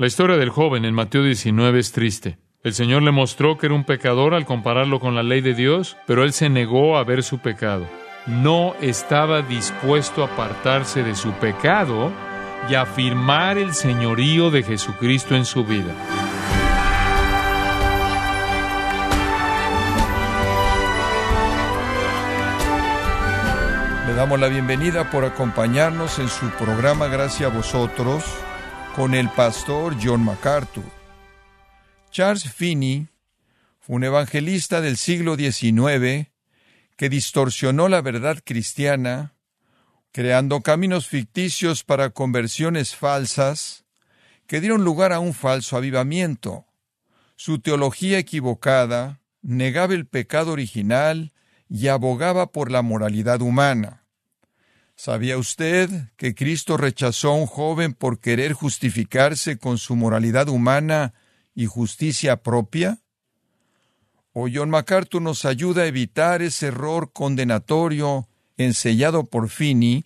La historia del joven en Mateo 19 es triste. El Señor le mostró que era un pecador al compararlo con la ley de Dios, pero él se negó a ver su pecado. No estaba dispuesto a apartarse de su pecado y afirmar el señorío de Jesucristo en su vida. Le damos la bienvenida por acompañarnos en su programa Gracias a vosotros con el pastor John MacArthur. Charles Finney fue un evangelista del siglo XIX que distorsionó la verdad cristiana, creando caminos ficticios para conversiones falsas que dieron lugar a un falso avivamiento. Su teología equivocada negaba el pecado original y abogaba por la moralidad humana. ¿Sabía usted que Cristo rechazó a un joven por querer justificarse con su moralidad humana y justicia propia? O John MacArthur nos ayuda a evitar ese error condenatorio ensellado por Finney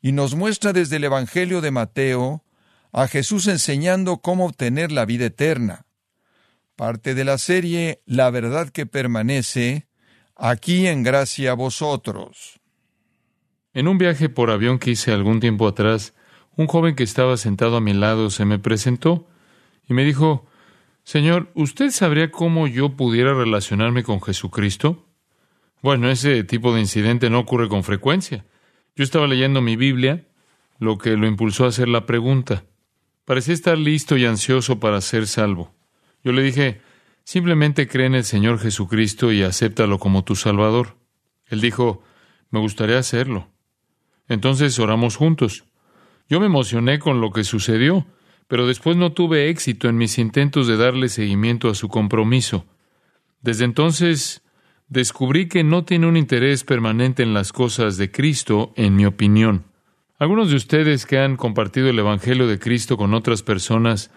y nos muestra desde el Evangelio de Mateo a Jesús enseñando cómo obtener la vida eterna. Parte de la serie La verdad que permanece, aquí en gracia a vosotros. En un viaje por avión que hice algún tiempo atrás, un joven que estaba sentado a mi lado se me presentó y me dijo, Señor, ¿usted sabría cómo yo pudiera relacionarme con Jesucristo? Bueno, ese tipo de incidente no ocurre con frecuencia. Yo estaba leyendo mi Biblia, lo que lo impulsó a hacer la pregunta. Parecía estar listo y ansioso para ser salvo. Yo le dije, simplemente cree en el Señor Jesucristo y acéptalo como tu Salvador. Él dijo, me gustaría hacerlo. Entonces oramos juntos. Yo me emocioné con lo que sucedió, pero después no tuve éxito en mis intentos de darle seguimiento a su compromiso. Desde entonces descubrí que no tiene un interés permanente en las cosas de Cristo, en mi opinión. Algunos de ustedes que han compartido el Evangelio de Cristo con otras personas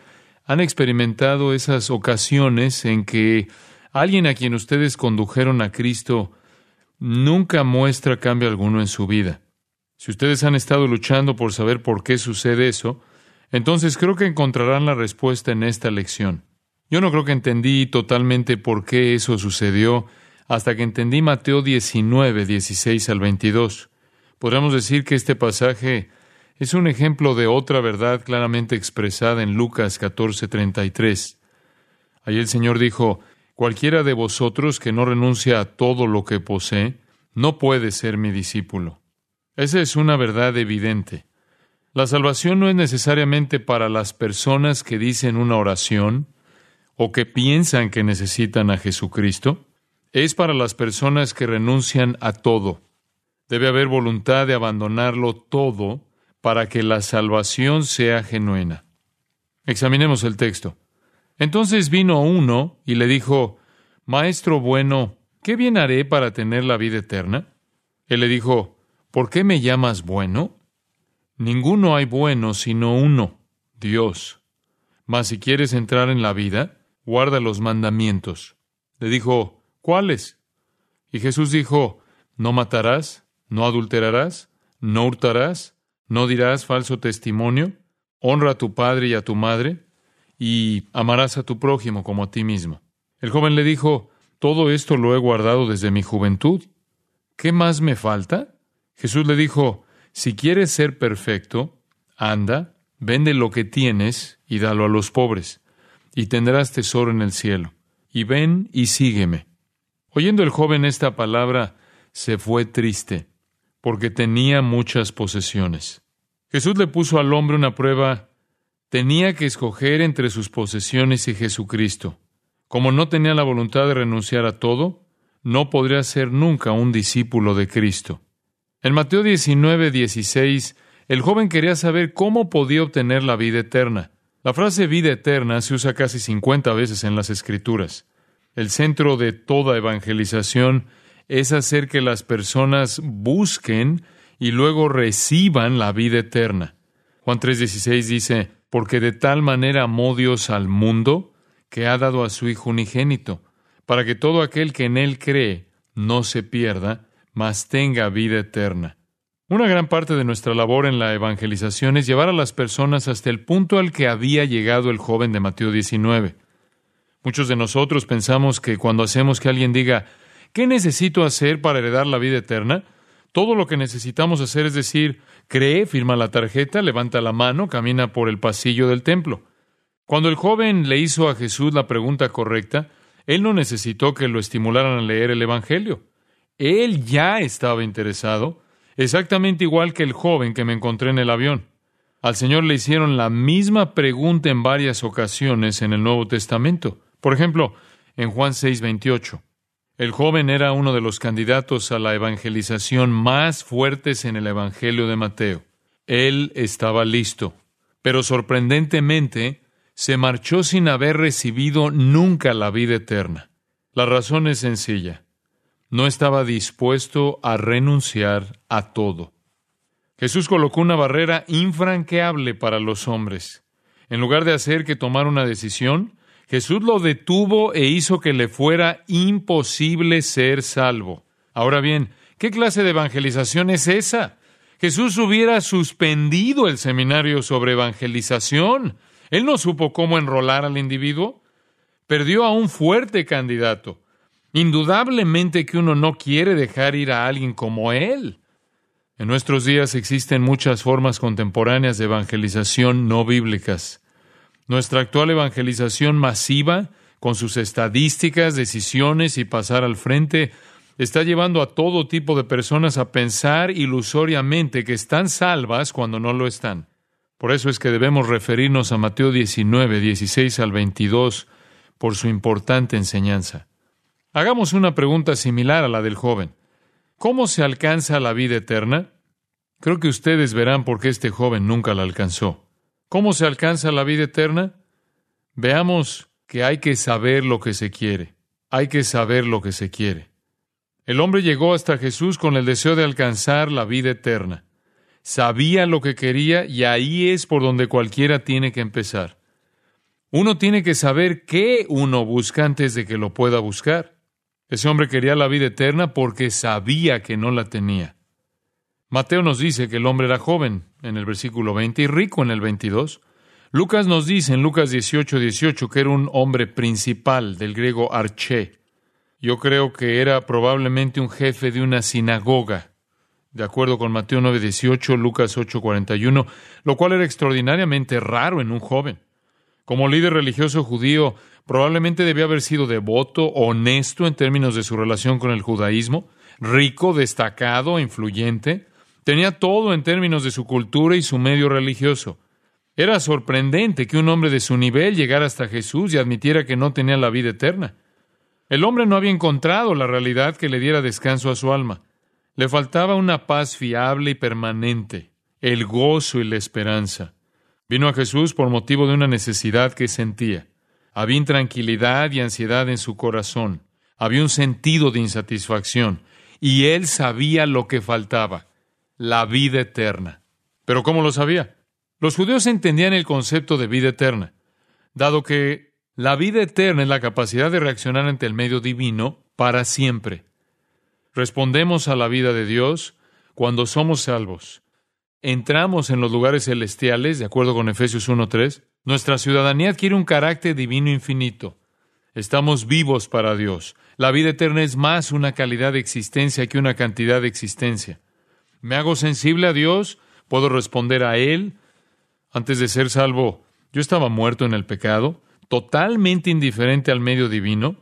han experimentado esas ocasiones en que alguien a quien ustedes condujeron a Cristo nunca muestra cambio alguno en su vida. Si ustedes han estado luchando por saber por qué sucede eso, entonces creo que encontrarán la respuesta en esta lección. Yo no creo que entendí totalmente por qué eso sucedió hasta que entendí Mateo 19, 16 al 22. Podríamos decir que este pasaje es un ejemplo de otra verdad claramente expresada en Lucas 14, 33. Allí el Señor dijo, Cualquiera de vosotros que no renuncia a todo lo que posee, no puede ser mi discípulo. Esa es una verdad evidente. La salvación no es necesariamente para las personas que dicen una oración o que piensan que necesitan a Jesucristo. Es para las personas que renuncian a todo. Debe haber voluntad de abandonarlo todo para que la salvación sea genuina. Examinemos el texto. Entonces vino uno y le dijo, Maestro bueno, ¿qué bien haré para tener la vida eterna? Él le dijo, ¿Por qué me llamas bueno? Ninguno hay bueno sino uno, Dios. Mas si quieres entrar en la vida, guarda los mandamientos. Le dijo, ¿cuáles? Y Jesús dijo, no matarás, no adulterarás, no hurtarás, no dirás falso testimonio, honra a tu padre y a tu madre, y amarás a tu prójimo como a ti mismo. El joven le dijo, todo esto lo he guardado desde mi juventud. ¿Qué más me falta? Jesús le dijo, si quieres ser perfecto, anda, vende lo que tienes y dalo a los pobres, y tendrás tesoro en el cielo. Y ven y sígueme. Oyendo el joven esta palabra, se fue triste, porque tenía muchas posesiones. Jesús le puso al hombre una prueba. Tenía que escoger entre sus posesiones y Jesucristo. Como no tenía la voluntad de renunciar a todo, no podría ser nunca un discípulo de Cristo. En Mateo 19, 16, el joven quería saber cómo podía obtener la vida eterna. La frase vida eterna se usa casi 50 veces en las Escrituras. El centro de toda evangelización es hacer que las personas busquen y luego reciban la vida eterna. Juan 3:16 dice, porque de tal manera amó Dios al mundo que ha dado a su Hijo unigénito, para que todo aquel que en Él cree no se pierda, mas tenga vida eterna. Una gran parte de nuestra labor en la evangelización es llevar a las personas hasta el punto al que había llegado el joven de Mateo 19. Muchos de nosotros pensamos que cuando hacemos que alguien diga, ¿qué necesito hacer para heredar la vida eterna? Todo lo que necesitamos hacer es decir, cree, firma la tarjeta, levanta la mano, camina por el pasillo del templo. Cuando el joven le hizo a Jesús la pregunta correcta, él no necesitó que lo estimularan a leer el Evangelio. Él ya estaba interesado exactamente igual que el joven que me encontré en el avión. Al Señor le hicieron la misma pregunta en varias ocasiones en el Nuevo Testamento. Por ejemplo, en Juan 6:28. El joven era uno de los candidatos a la evangelización más fuertes en el Evangelio de Mateo. Él estaba listo, pero sorprendentemente se marchó sin haber recibido nunca la vida eterna. La razón es sencilla no estaba dispuesto a renunciar a todo. Jesús colocó una barrera infranqueable para los hombres. En lugar de hacer que tomara una decisión, Jesús lo detuvo e hizo que le fuera imposible ser salvo. Ahora bien, ¿qué clase de evangelización es esa? Jesús hubiera suspendido el seminario sobre evangelización. Él no supo cómo enrolar al individuo. Perdió a un fuerte candidato. Indudablemente que uno no quiere dejar ir a alguien como él. En nuestros días existen muchas formas contemporáneas de evangelización no bíblicas. Nuestra actual evangelización masiva, con sus estadísticas, decisiones y pasar al frente, está llevando a todo tipo de personas a pensar ilusoriamente que están salvas cuando no lo están. Por eso es que debemos referirnos a Mateo 19, 16 al 22 por su importante enseñanza. Hagamos una pregunta similar a la del joven. ¿Cómo se alcanza la vida eterna? Creo que ustedes verán por qué este joven nunca la alcanzó. ¿Cómo se alcanza la vida eterna? Veamos que hay que saber lo que se quiere. Hay que saber lo que se quiere. El hombre llegó hasta Jesús con el deseo de alcanzar la vida eterna. Sabía lo que quería y ahí es por donde cualquiera tiene que empezar. Uno tiene que saber qué uno busca antes de que lo pueda buscar. Ese hombre quería la vida eterna porque sabía que no la tenía. Mateo nos dice que el hombre era joven en el versículo 20 y rico en el 22. Lucas nos dice en Lucas 18, 18 que era un hombre principal del griego arché. Yo creo que era probablemente un jefe de una sinagoga, de acuerdo con Mateo 9, 18, Lucas 8, 41, lo cual era extraordinariamente raro en un joven. Como líder religioso judío, Probablemente debía haber sido devoto, honesto en términos de su relación con el judaísmo, rico, destacado, influyente. Tenía todo en términos de su cultura y su medio religioso. Era sorprendente que un hombre de su nivel llegara hasta Jesús y admitiera que no tenía la vida eterna. El hombre no había encontrado la realidad que le diera descanso a su alma. Le faltaba una paz fiable y permanente, el gozo y la esperanza. Vino a Jesús por motivo de una necesidad que sentía. Había intranquilidad y ansiedad en su corazón. Había un sentido de insatisfacción. Y él sabía lo que faltaba, la vida eterna. ¿Pero cómo lo sabía? Los judíos entendían el concepto de vida eterna, dado que la vida eterna es la capacidad de reaccionar ante el medio divino para siempre. Respondemos a la vida de Dios cuando somos salvos. Entramos en los lugares celestiales, de acuerdo con Efesios 1.3, nuestra ciudadanía adquiere un carácter divino infinito. Estamos vivos para Dios. La vida eterna es más una calidad de existencia que una cantidad de existencia. ¿Me hago sensible a Dios? ¿Puedo responder a Él? Antes de ser salvo, yo estaba muerto en el pecado, totalmente indiferente al medio divino.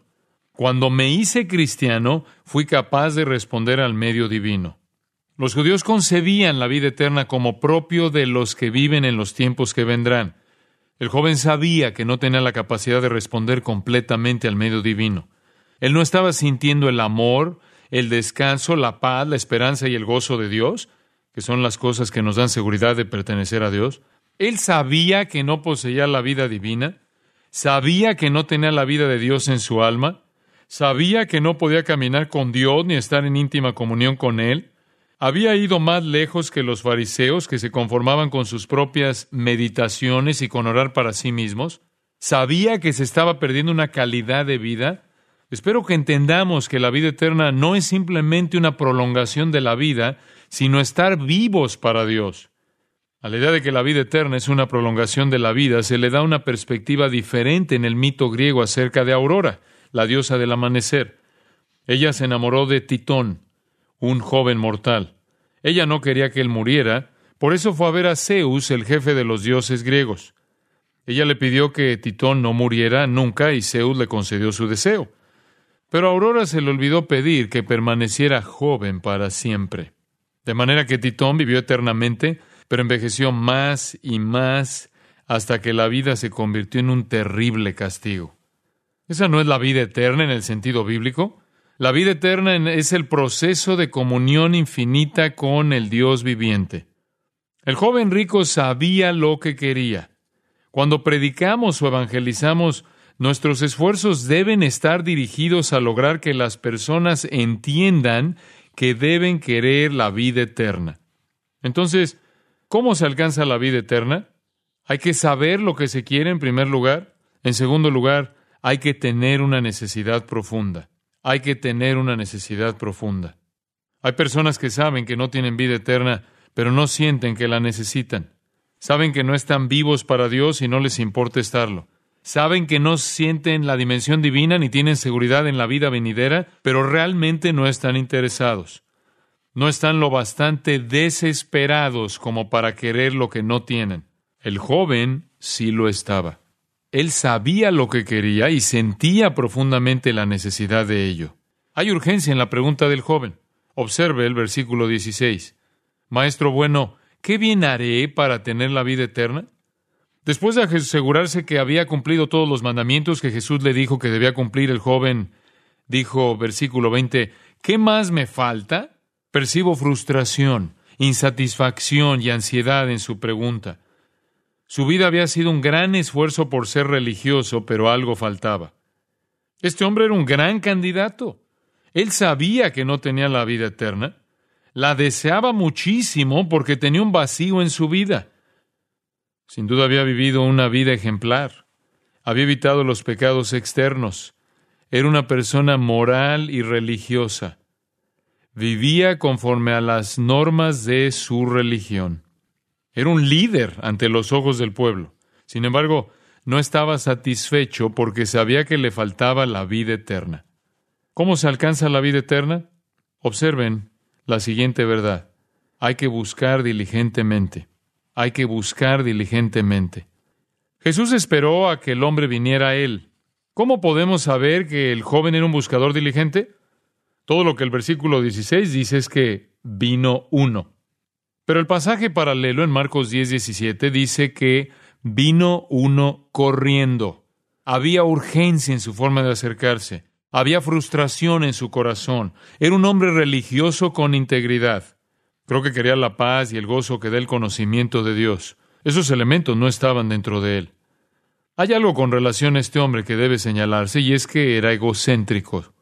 Cuando me hice cristiano, fui capaz de responder al medio divino. Los judíos concebían la vida eterna como propio de los que viven en los tiempos que vendrán. El joven sabía que no tenía la capacidad de responder completamente al medio divino. Él no estaba sintiendo el amor, el descanso, la paz, la esperanza y el gozo de Dios, que son las cosas que nos dan seguridad de pertenecer a Dios. Él sabía que no poseía la vida divina, sabía que no tenía la vida de Dios en su alma, sabía que no podía caminar con Dios ni estar en íntima comunión con Él, había ido más lejos que los fariseos que se conformaban con sus propias meditaciones y con orar para sí mismos. Sabía que se estaba perdiendo una calidad de vida. Espero que entendamos que la vida eterna no es simplemente una prolongación de la vida, sino estar vivos para Dios. A la idea de que la vida eterna es una prolongación de la vida, se le da una perspectiva diferente en el mito griego acerca de Aurora, la diosa del amanecer. Ella se enamoró de Titón, un joven mortal. Ella no quería que él muriera, por eso fue a ver a Zeus, el jefe de los dioses griegos. Ella le pidió que Titón no muriera nunca y Zeus le concedió su deseo. Pero Aurora se le olvidó pedir que permaneciera joven para siempre. De manera que Titón vivió eternamente pero envejeció más y más hasta que la vida se convirtió en un terrible castigo. Esa no es la vida eterna en el sentido bíblico. La vida eterna es el proceso de comunión infinita con el Dios viviente. El joven rico sabía lo que quería. Cuando predicamos o evangelizamos, nuestros esfuerzos deben estar dirigidos a lograr que las personas entiendan que deben querer la vida eterna. Entonces, ¿Cómo se alcanza la vida eterna? Hay que saber lo que se quiere en primer lugar. En segundo lugar, hay que tener una necesidad profunda. Hay que tener una necesidad profunda. Hay personas que saben que no tienen vida eterna, pero no sienten que la necesitan. Saben que no están vivos para Dios y no les importa estarlo. Saben que no sienten la dimensión divina ni tienen seguridad en la vida venidera, pero realmente no están interesados no están lo bastante desesperados como para querer lo que no tienen. El joven sí lo estaba. Él sabía lo que quería y sentía profundamente la necesidad de ello. Hay urgencia en la pregunta del joven. Observe el versículo 16. Maestro bueno, ¿qué bien haré para tener la vida eterna? Después de asegurarse que había cumplido todos los mandamientos que Jesús le dijo que debía cumplir, el joven dijo, versículo 20, ¿qué más me falta? Percibo frustración, insatisfacción y ansiedad en su pregunta. Su vida había sido un gran esfuerzo por ser religioso, pero algo faltaba. Este hombre era un gran candidato. Él sabía que no tenía la vida eterna. La deseaba muchísimo porque tenía un vacío en su vida. Sin duda había vivido una vida ejemplar. Había evitado los pecados externos. Era una persona moral y religiosa vivía conforme a las normas de su religión. Era un líder ante los ojos del pueblo. Sin embargo, no estaba satisfecho porque sabía que le faltaba la vida eterna. ¿Cómo se alcanza la vida eterna? Observen la siguiente verdad. Hay que buscar diligentemente. Hay que buscar diligentemente. Jesús esperó a que el hombre viniera a él. ¿Cómo podemos saber que el joven era un buscador diligente? Todo lo que el versículo 16 dice es que vino uno. Pero el pasaje paralelo en Marcos 10, 17 dice que vino uno corriendo. Había urgencia en su forma de acercarse. Había frustración en su corazón. Era un hombre religioso con integridad. Creo que quería la paz y el gozo que da el conocimiento de Dios. Esos elementos no estaban dentro de él. Hay algo con relación a este hombre que debe señalarse y es que era egocéntrico.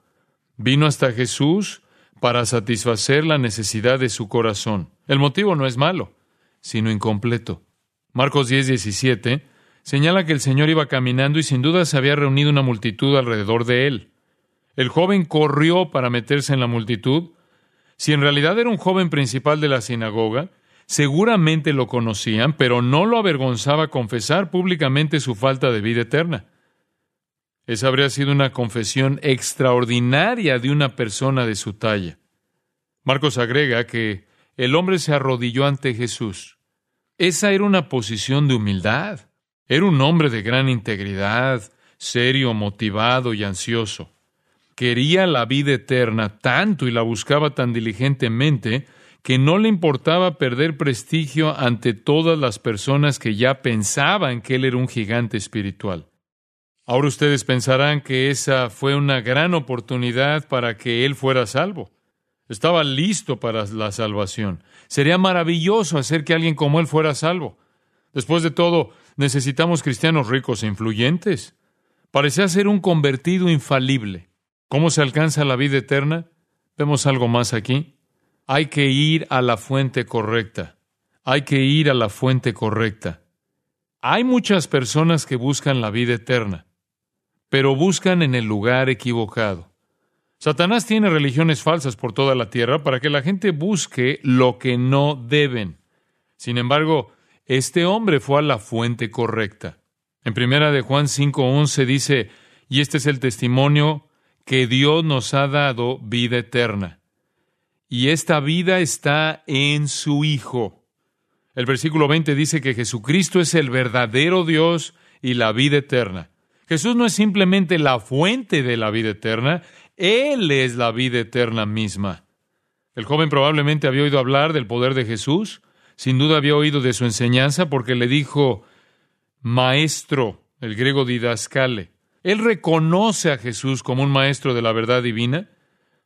Vino hasta Jesús para satisfacer la necesidad de su corazón. El motivo no es malo, sino incompleto. Marcos 10, 17 señala que el Señor iba caminando y sin duda se había reunido una multitud alrededor de él. El joven corrió para meterse en la multitud. Si en realidad era un joven principal de la sinagoga, seguramente lo conocían, pero no lo avergonzaba confesar públicamente su falta de vida eterna. Esa habría sido una confesión extraordinaria de una persona de su talla. Marcos agrega que el hombre se arrodilló ante Jesús. Esa era una posición de humildad. Era un hombre de gran integridad, serio, motivado y ansioso. Quería la vida eterna tanto y la buscaba tan diligentemente que no le importaba perder prestigio ante todas las personas que ya pensaban que él era un gigante espiritual. Ahora ustedes pensarán que esa fue una gran oportunidad para que él fuera salvo. Estaba listo para la salvación. Sería maravilloso hacer que alguien como él fuera salvo. Después de todo, necesitamos cristianos ricos e influyentes. Parecía ser un convertido infalible. ¿Cómo se alcanza la vida eterna? Vemos algo más aquí. Hay que ir a la fuente correcta. Hay que ir a la fuente correcta. Hay muchas personas que buscan la vida eterna pero buscan en el lugar equivocado. Satanás tiene religiones falsas por toda la tierra para que la gente busque lo que no deben. Sin embargo, este hombre fue a la fuente correcta. En primera de Juan 5:11 dice, "Y este es el testimonio que Dios nos ha dado vida eterna. Y esta vida está en su Hijo." El versículo 20 dice que Jesucristo es el verdadero Dios y la vida eterna. Jesús no es simplemente la fuente de la vida eterna, Él es la vida eterna misma. El joven probablemente había oído hablar del poder de Jesús, sin duda había oído de su enseñanza porque le dijo maestro, el griego didascale. Él reconoce a Jesús como un maestro de la verdad divina.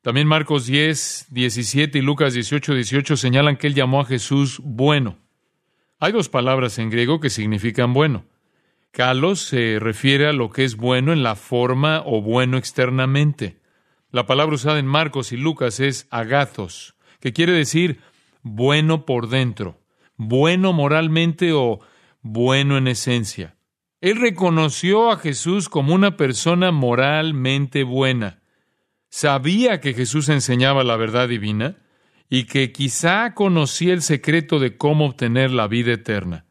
También Marcos 10, 17 y Lucas 18, 18 señalan que él llamó a Jesús bueno. Hay dos palabras en griego que significan bueno. Kalos se refiere a lo que es bueno en la forma o bueno externamente. La palabra usada en Marcos y Lucas es agathos, que quiere decir bueno por dentro, bueno moralmente o bueno en esencia. Él reconoció a Jesús como una persona moralmente buena. Sabía que Jesús enseñaba la verdad divina y que quizá conocía el secreto de cómo obtener la vida eterna.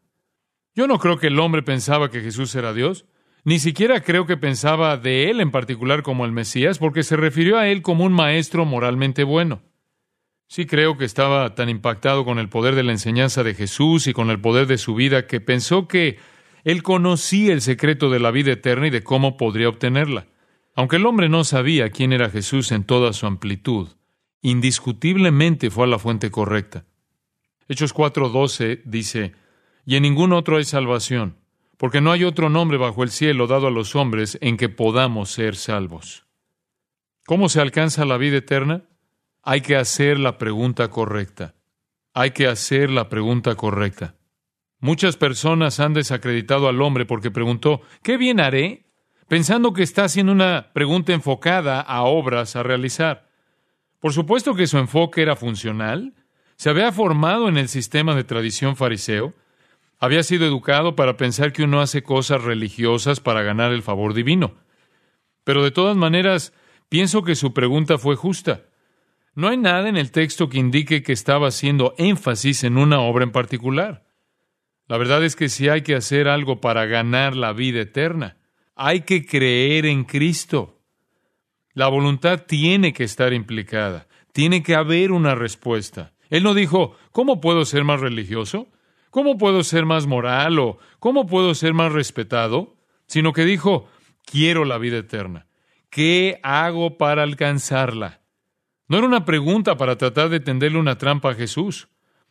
Yo no creo que el hombre pensaba que Jesús era Dios, ni siquiera creo que pensaba de él en particular como el Mesías, porque se refirió a él como un maestro moralmente bueno. Sí creo que estaba tan impactado con el poder de la enseñanza de Jesús y con el poder de su vida que pensó que él conocía el secreto de la vida eterna y de cómo podría obtenerla. Aunque el hombre no sabía quién era Jesús en toda su amplitud, indiscutiblemente fue a la fuente correcta. Hechos 4:12 dice, y en ningún otro hay salvación, porque no hay otro nombre bajo el cielo dado a los hombres en que podamos ser salvos. ¿Cómo se alcanza la vida eterna? Hay que hacer la pregunta correcta. Hay que hacer la pregunta correcta. Muchas personas han desacreditado al hombre porque preguntó, ¿qué bien haré? pensando que está haciendo una pregunta enfocada a obras a realizar. Por supuesto que su enfoque era funcional, se había formado en el sistema de tradición fariseo, había sido educado para pensar que uno hace cosas religiosas para ganar el favor divino. Pero de todas maneras, pienso que su pregunta fue justa. No hay nada en el texto que indique que estaba haciendo énfasis en una obra en particular. La verdad es que si hay que hacer algo para ganar la vida eterna, hay que creer en Cristo. La voluntad tiene que estar implicada, tiene que haber una respuesta. Él no dijo, ¿cómo puedo ser más religioso? ¿Cómo puedo ser más moral o cómo puedo ser más respetado? Sino que dijo, quiero la vida eterna. ¿Qué hago para alcanzarla? No era una pregunta para tratar de tenderle una trampa a Jesús.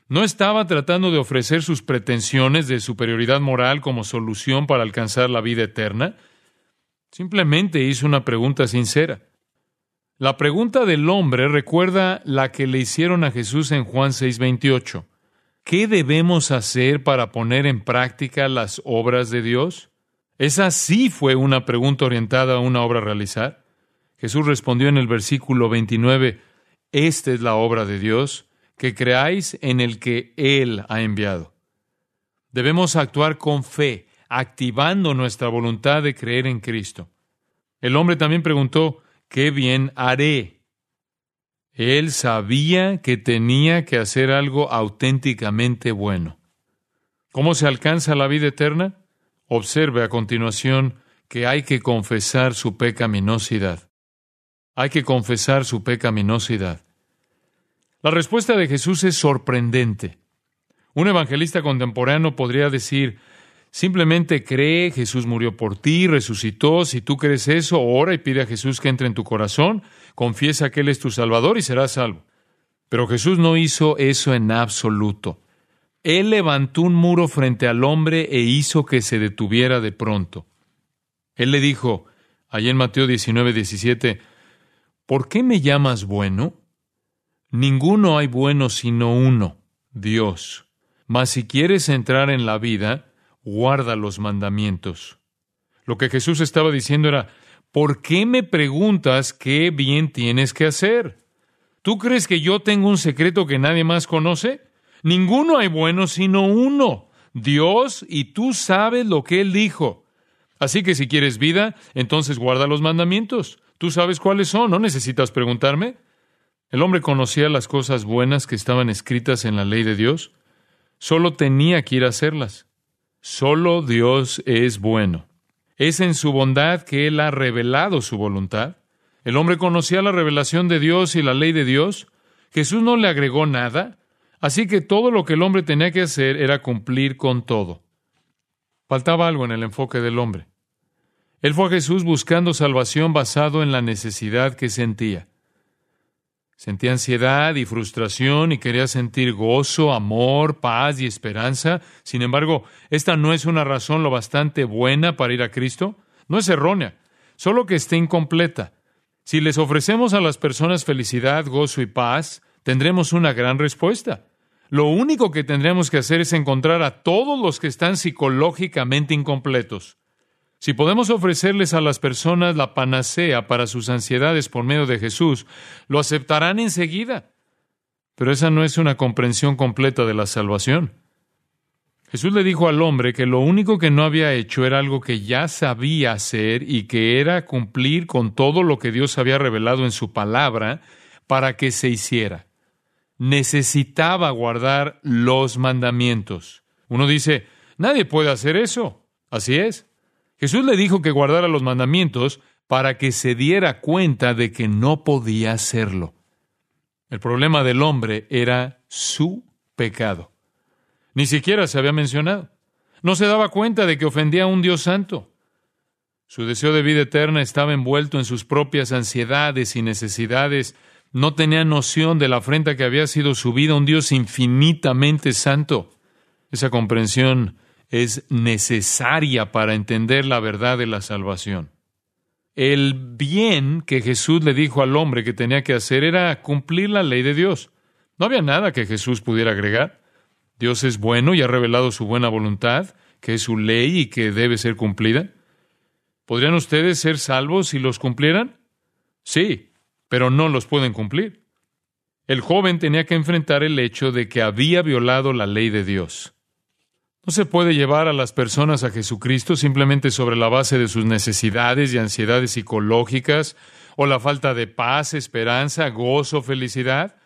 No estaba tratando de ofrecer sus pretensiones de superioridad moral como solución para alcanzar la vida eterna. Simplemente hizo una pregunta sincera. La pregunta del hombre recuerda la que le hicieron a Jesús en Juan 6:28. ¿Qué debemos hacer para poner en práctica las obras de Dios? Esa sí fue una pregunta orientada a una obra a realizar. Jesús respondió en el versículo 29, Esta es la obra de Dios, que creáis en el que Él ha enviado. Debemos actuar con fe, activando nuestra voluntad de creer en Cristo. El hombre también preguntó, ¿qué bien haré? Él sabía que tenía que hacer algo auténticamente bueno. ¿Cómo se alcanza la vida eterna? Observe a continuación que hay que confesar su pecaminosidad. Hay que confesar su pecaminosidad. La respuesta de Jesús es sorprendente. Un evangelista contemporáneo podría decir, Simplemente cree, Jesús murió por ti, resucitó. Si tú crees eso, ora y pide a Jesús que entre en tu corazón, confiesa que Él es tu Salvador y serás salvo. Pero Jesús no hizo eso en absoluto. Él levantó un muro frente al hombre e hizo que se detuviera de pronto. Él le dijo, allí en Mateo 19, 17, ¿por qué me llamas bueno? Ninguno hay bueno sino uno, Dios. Mas si quieres entrar en la vida, guarda los mandamientos. Lo que Jesús estaba diciendo era, ¿por qué me preguntas qué bien tienes que hacer? ¿Tú crees que yo tengo un secreto que nadie más conoce? Ninguno hay bueno sino uno, Dios, y tú sabes lo que Él dijo. Así que si quieres vida, entonces guarda los mandamientos. Tú sabes cuáles son, no necesitas preguntarme. El hombre conocía las cosas buenas que estaban escritas en la ley de Dios. Solo tenía que ir a hacerlas. Solo Dios es bueno. Es en su bondad que Él ha revelado su voluntad. El hombre conocía la revelación de Dios y la ley de Dios. Jesús no le agregó nada, así que todo lo que el hombre tenía que hacer era cumplir con todo. Faltaba algo en el enfoque del hombre. Él fue a Jesús buscando salvación basado en la necesidad que sentía. Sentía ansiedad y frustración y quería sentir gozo, amor, paz y esperanza. Sin embargo, esta no es una razón lo bastante buena para ir a Cristo. No es errónea, solo que esté incompleta. Si les ofrecemos a las personas felicidad, gozo y paz, tendremos una gran respuesta. Lo único que tendremos que hacer es encontrar a todos los que están psicológicamente incompletos. Si podemos ofrecerles a las personas la panacea para sus ansiedades por medio de Jesús, lo aceptarán enseguida. Pero esa no es una comprensión completa de la salvación. Jesús le dijo al hombre que lo único que no había hecho era algo que ya sabía hacer y que era cumplir con todo lo que Dios había revelado en su palabra para que se hiciera. Necesitaba guardar los mandamientos. Uno dice, nadie puede hacer eso. Así es. Jesús le dijo que guardara los mandamientos para que se diera cuenta de que no podía hacerlo. El problema del hombre era su pecado. Ni siquiera se había mencionado. No se daba cuenta de que ofendía a un Dios santo. Su deseo de vida eterna estaba envuelto en sus propias ansiedades y necesidades. No tenía noción de la afrenta que había sido subida a un Dios infinitamente santo. Esa comprensión es necesaria para entender la verdad de la salvación. El bien que Jesús le dijo al hombre que tenía que hacer era cumplir la ley de Dios. No había nada que Jesús pudiera agregar. Dios es bueno y ha revelado su buena voluntad, que es su ley y que debe ser cumplida. ¿Podrían ustedes ser salvos si los cumplieran? Sí, pero no los pueden cumplir. El joven tenía que enfrentar el hecho de que había violado la ley de Dios. No se puede llevar a las personas a Jesucristo simplemente sobre la base de sus necesidades y ansiedades psicológicas o la falta de paz, esperanza, gozo, felicidad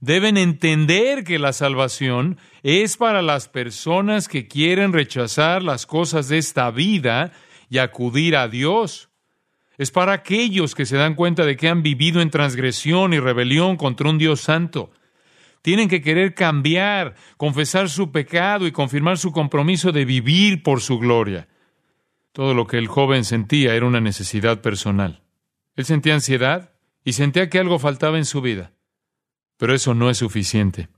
deben entender que la salvación es para las personas que quieren rechazar las cosas de esta vida y acudir a Dios. Es para aquellos que se dan cuenta de que han vivido en transgresión y rebelión contra un Dios santo. Tienen que querer cambiar, confesar su pecado y confirmar su compromiso de vivir por su gloria. Todo lo que el joven sentía era una necesidad personal. Él sentía ansiedad y sentía que algo faltaba en su vida. Pero eso no es suficiente.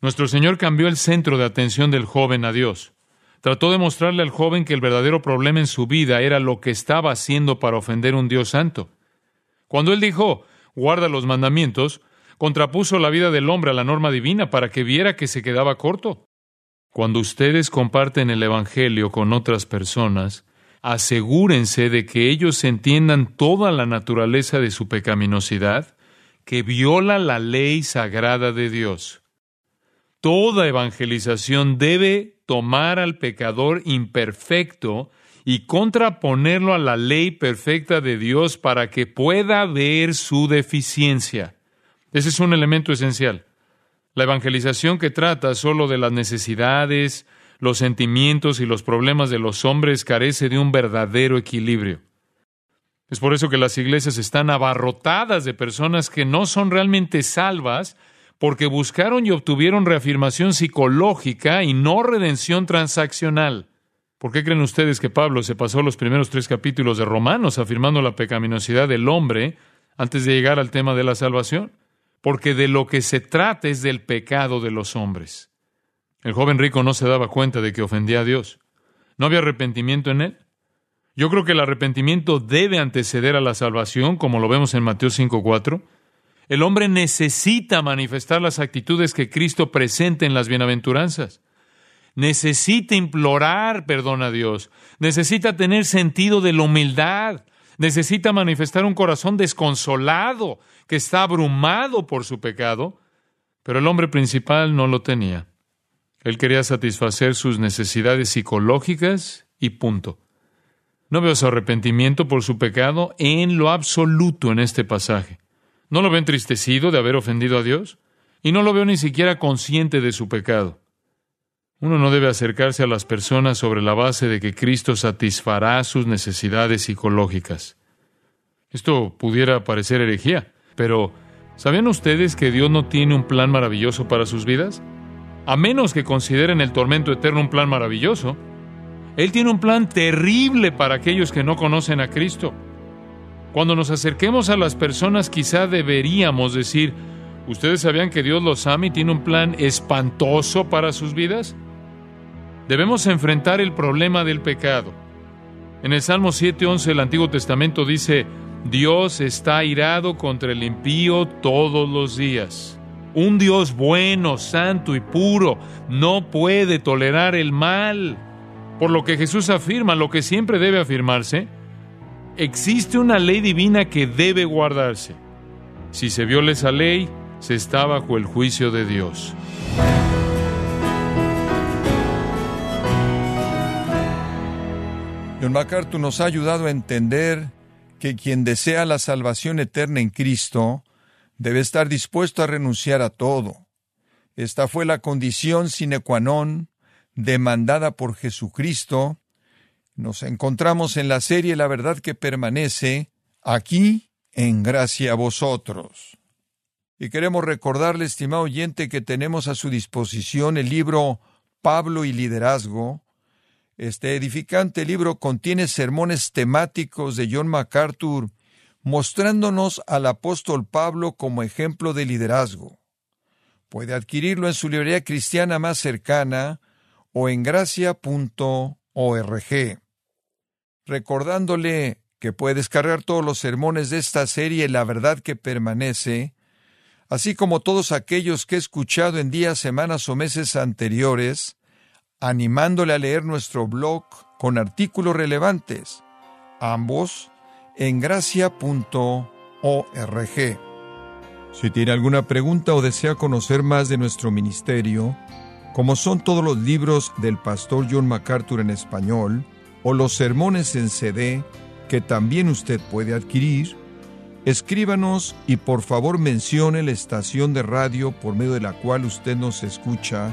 Nuestro Señor cambió el centro de atención del joven a Dios. Trató de mostrarle al joven que el verdadero problema en su vida era lo que estaba haciendo para ofender a un Dios santo. Cuando él dijo, guarda los mandamientos, contrapuso la vida del hombre a la norma divina para que viera que se quedaba corto. Cuando ustedes comparten el Evangelio con otras personas, asegúrense de que ellos entiendan toda la naturaleza de su pecaminosidad que viola la ley sagrada de Dios. Toda evangelización debe tomar al pecador imperfecto y contraponerlo a la ley perfecta de Dios para que pueda ver su deficiencia. Ese es un elemento esencial. La evangelización que trata solo de las necesidades, los sentimientos y los problemas de los hombres carece de un verdadero equilibrio. Es por eso que las iglesias están abarrotadas de personas que no son realmente salvas porque buscaron y obtuvieron reafirmación psicológica y no redención transaccional. ¿Por qué creen ustedes que Pablo se pasó los primeros tres capítulos de Romanos afirmando la pecaminosidad del hombre antes de llegar al tema de la salvación? Porque de lo que se trata es del pecado de los hombres. El joven rico no se daba cuenta de que ofendía a Dios. ¿No había arrepentimiento en él? Yo creo que el arrepentimiento debe anteceder a la salvación, como lo vemos en Mateo 5.4. El hombre necesita manifestar las actitudes que Cristo presenta en las bienaventuranzas. Necesita implorar perdón a Dios. Necesita tener sentido de la humildad. Necesita manifestar un corazón desconsolado, que está abrumado por su pecado. Pero el hombre principal no lo tenía. Él quería satisfacer sus necesidades psicológicas y punto. No veo su arrepentimiento por su pecado en lo absoluto en este pasaje. No lo veo entristecido de haber ofendido a Dios y no lo veo ni siquiera consciente de su pecado. Uno no debe acercarse a las personas sobre la base de que Cristo satisfará sus necesidades psicológicas. Esto pudiera parecer herejía, pero ¿sabían ustedes que Dios no tiene un plan maravilloso para sus vidas? A menos que consideren el tormento eterno un plan maravilloso. Él tiene un plan terrible para aquellos que no conocen a Cristo. Cuando nos acerquemos a las personas quizá deberíamos decir, ¿ustedes sabían que Dios los ama y tiene un plan espantoso para sus vidas? Debemos enfrentar el problema del pecado. En el Salmo 7:11 del Antiguo Testamento dice, Dios está airado contra el impío todos los días. Un Dios bueno, santo y puro no puede tolerar el mal. Por lo que Jesús afirma, lo que siempre debe afirmarse, existe una ley divina que debe guardarse. Si se viola esa ley, se está bajo el juicio de Dios. John MacArthur nos ha ayudado a entender que quien desea la salvación eterna en Cristo debe estar dispuesto a renunciar a todo. Esta fue la condición sine qua non demandada por Jesucristo, nos encontramos en la serie La verdad que permanece, aquí en gracia a vosotros. Y queremos recordarle, estimado oyente, que tenemos a su disposición el libro Pablo y Liderazgo. Este edificante libro contiene sermones temáticos de John MacArthur, mostrándonos al apóstol Pablo como ejemplo de liderazgo. Puede adquirirlo en su librería cristiana más cercana o en gracia.org. Recordándole que puede descargar todos los sermones de esta serie La verdad que permanece, así como todos aquellos que he escuchado en días, semanas o meses anteriores, animándole a leer nuestro blog con artículos relevantes, ambos en gracia.org. Si tiene alguna pregunta o desea conocer más de nuestro ministerio, como son todos los libros del pastor John MacArthur en español o los sermones en CD que también usted puede adquirir, escríbanos y por favor mencione la estación de radio por medio de la cual usted nos escucha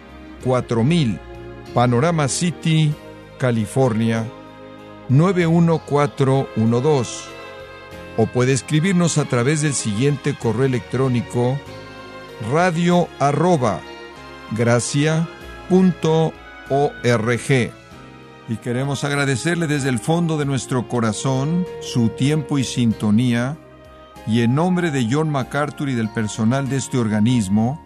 4000, Panorama City, California 91412. O puede escribirnos a través del siguiente correo electrónico radio arroba gracia.org. Y queremos agradecerle desde el fondo de nuestro corazón su tiempo y sintonía, y en nombre de John MacArthur y del personal de este organismo,